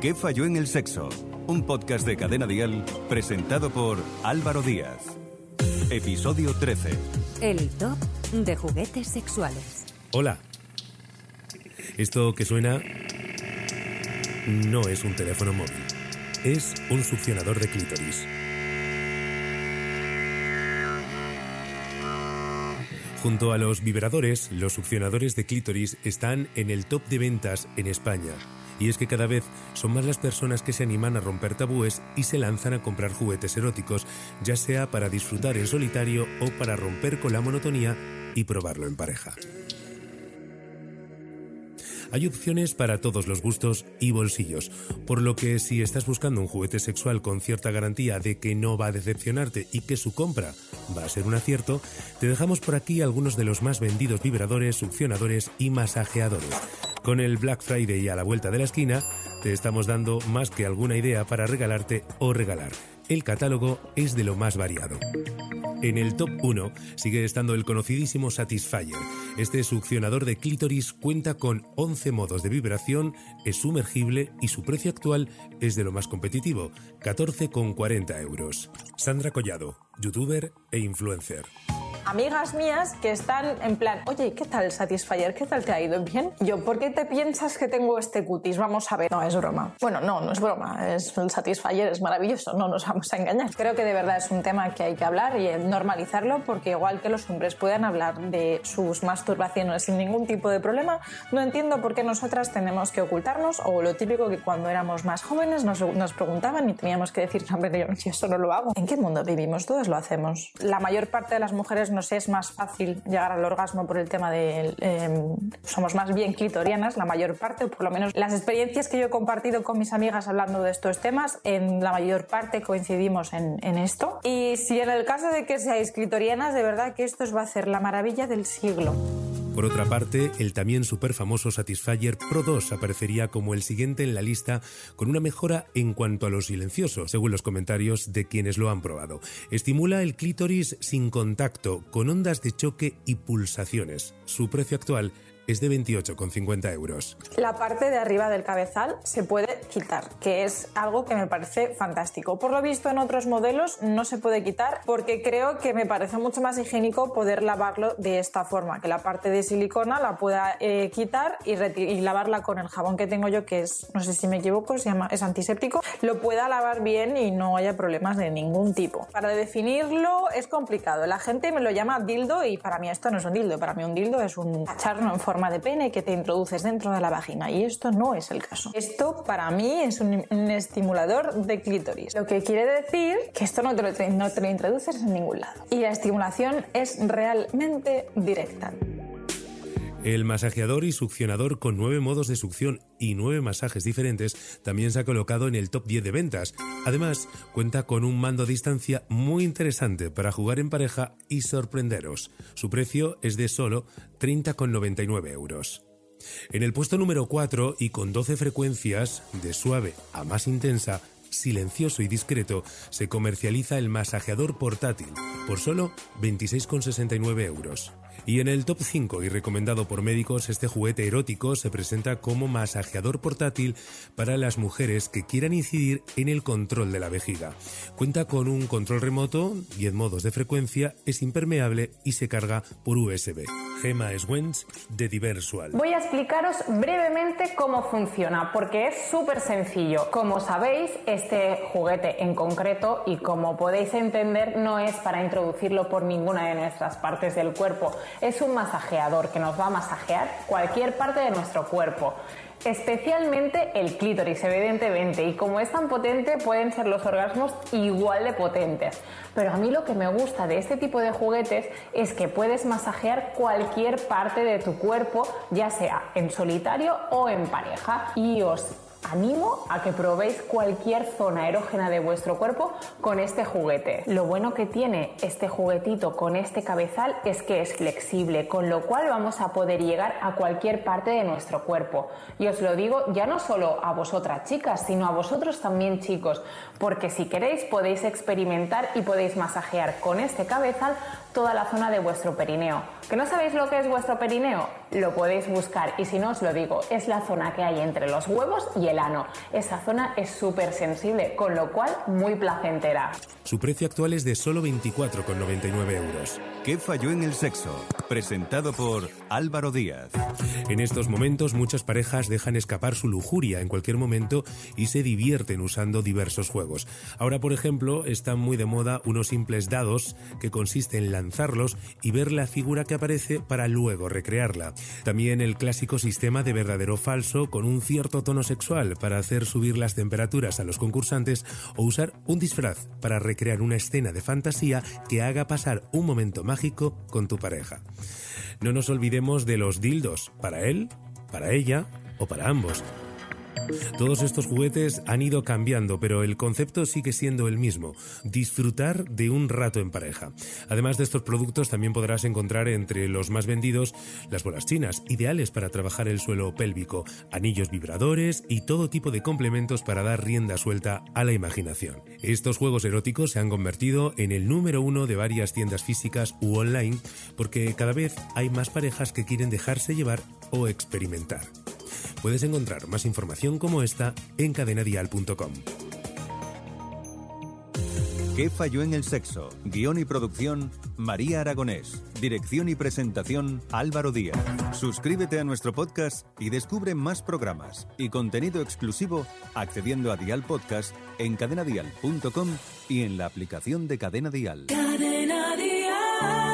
¿Qué falló en el sexo? Un podcast de Cadena Dial presentado por Álvaro Díaz. Episodio 13. El top de juguetes sexuales. Hola. Esto que suena no es un teléfono móvil. Es un succionador de clítoris. Junto a los vibradores, los succionadores de clítoris están en el top de ventas en España. Y es que cada vez son más las personas que se animan a romper tabúes y se lanzan a comprar juguetes eróticos, ya sea para disfrutar en solitario o para romper con la monotonía y probarlo en pareja. Hay opciones para todos los gustos y bolsillos, por lo que si estás buscando un juguete sexual con cierta garantía de que no va a decepcionarte y que su compra va a ser un acierto, te dejamos por aquí algunos de los más vendidos vibradores, succionadores y masajeadores. Con el Black Friday a la vuelta de la esquina, te estamos dando más que alguna idea para regalarte o regalar. El catálogo es de lo más variado. En el top 1 sigue estando el conocidísimo Satisfyer. Este succionador de clítoris cuenta con 11 modos de vibración, es sumergible y su precio actual es de lo más competitivo, 14,40 euros. Sandra Collado, youtuber e influencer amigas mías que están en plan, oye, ¿qué tal Satisfyer? ¿Qué tal te ha ido? ¿Bien? Yo, ¿por qué te piensas que tengo este cutis? Vamos a ver. No, es broma. Bueno, no, no es broma. Es, el Satisfyer es maravilloso, no nos vamos a engañar. Creo que de verdad es un tema que hay que hablar y normalizarlo porque igual que los hombres puedan hablar de sus masturbaciones sin ningún tipo de problema, no entiendo por qué nosotras tenemos que ocultarnos o lo típico que cuando éramos más jóvenes nos, nos preguntaban y teníamos que decir, hombre, yo eso no lo hago. ¿En qué mundo vivimos? Todos lo hacemos. La mayor parte de las mujeres nos es más fácil llegar al orgasmo por el tema de em, somos más bien clitorianas, la mayor parte, o por lo menos las experiencias que yo he compartido con mis amigas hablando de estos temas, en la mayor parte coincidimos en, en esto. Y si en el caso de que seáis clitorianas, de verdad que esto os va a hacer la maravilla del siglo. Por otra parte, el también súper famoso Satisfyer Pro 2 aparecería como el siguiente en la lista con una mejora en cuanto a lo silencioso, según los comentarios de quienes lo han probado. Estimula el clítoris sin contacto, con ondas de choque y pulsaciones. Su precio actual es de 28,50 euros. La parte de arriba del cabezal se puede quitar, que es algo que me parece fantástico. Por lo visto en otros modelos no se puede quitar porque creo que me parece mucho más higiénico poder lavarlo de esta forma, que la parte de silicona la pueda eh, quitar y, lavarla con el jabón que tengo yo, que es, no sé si me equivoco, se llama, es antiséptico, lo pueda lavar bien y no haya problemas de ningún tipo. Para definirlo es complicado. La gente me lo llama dildo y para mí esto no es un dildo, para mí un dildo es un cacharro en forma de pene que te introduces dentro de la vagina y esto no es el caso. Esto para mí es un, estimulador de clítoris, lo que quiere decir que esto no no te lo introduces en ningún lado y la estimulación es realmente directa. El masajeador y succionador con nueve modos de succión y nueve masajes diferentes también se ha colocado en el top 10 de ventas. Además, cuenta con un mando a distancia muy interesante para jugar en pareja y sorprenderos. Su precio es de solo 30,99 euros. En el puesto número 4 y con 12 frecuencias, de suave a más intensa, silencioso y discreto, se comercializa el masajeador portátil por solo 26,69 euros. Y en el top 5 y recomendado por médicos, este juguete erótico se presenta como masajeador portátil para las mujeres que quieran incidir en el control de la vejiga. Cuenta con un control remoto, 10 modos de frecuencia, es impermeable y se carga por USB. Gema Swens de Diversual. Voy a explicaros brevemente cómo funciona, porque es súper sencillo. Como sabéis, este juguete en concreto, y como podéis entender, no es para introducirlo por ninguna de nuestras partes del cuerpo es un masajeador que nos va a masajear cualquier parte de nuestro cuerpo, especialmente el clítoris, evidentemente, y como es tan potente pueden ser los orgasmos igual de potentes. Pero a mí lo que me gusta de este tipo de juguetes es que puedes masajear cualquier parte de tu cuerpo, ya sea en solitario o en pareja, y os animo a que probéis cualquier zona erógena de vuestro cuerpo con este juguete. Lo bueno que tiene este juguetito con este cabezal es que es flexible, con lo cual vamos a poder llegar a cualquier parte de nuestro cuerpo. Y os lo digo ya no solo a vosotras chicas, sino a vosotros también chicos, porque si queréis podéis experimentar y podéis masajear con este cabezal toda la zona de vuestro perineo. ¿Que no sabéis lo que es vuestro perineo? Lo podéis buscar y si no os lo digo, es la zona que hay entre los huevos y el ano. Esa zona es súper sensible, con lo cual muy placentera. Su precio actual es de solo 24,99 euros. ¿Qué falló en el sexo? Presentado por Álvaro Díaz. En estos momentos muchas parejas dejan escapar su lujuria en cualquier momento y se divierten usando diversos juegos. Ahora, por ejemplo, están muy de moda unos simples dados que consiste en lanzarlos y ver la figura que aparece para luego recrearla. También el clásico sistema de verdadero falso con un cierto tono sexual para hacer subir las temperaturas a los concursantes o usar un disfraz para recrear una escena de fantasía que haga pasar un momento mágico con tu pareja. No nos olvidemos de los dildos, para él, para ella o para ambos. Todos estos juguetes han ido cambiando, pero el concepto sigue siendo el mismo, disfrutar de un rato en pareja. Además de estos productos también podrás encontrar entre los más vendidos las bolas chinas, ideales para trabajar el suelo pélvico, anillos vibradores y todo tipo de complementos para dar rienda suelta a la imaginación. Estos juegos eróticos se han convertido en el número uno de varias tiendas físicas u online porque cada vez hay más parejas que quieren dejarse llevar o experimentar. Puedes encontrar más información como esta en cadenadial.com. ¿Qué falló en el sexo? Guión y producción, María Aragonés. Dirección y presentación, Álvaro Díaz. Suscríbete a nuestro podcast y descubre más programas y contenido exclusivo accediendo a Dial Podcast en cadenadial.com y en la aplicación de Cadena Dial. Cadena Dial.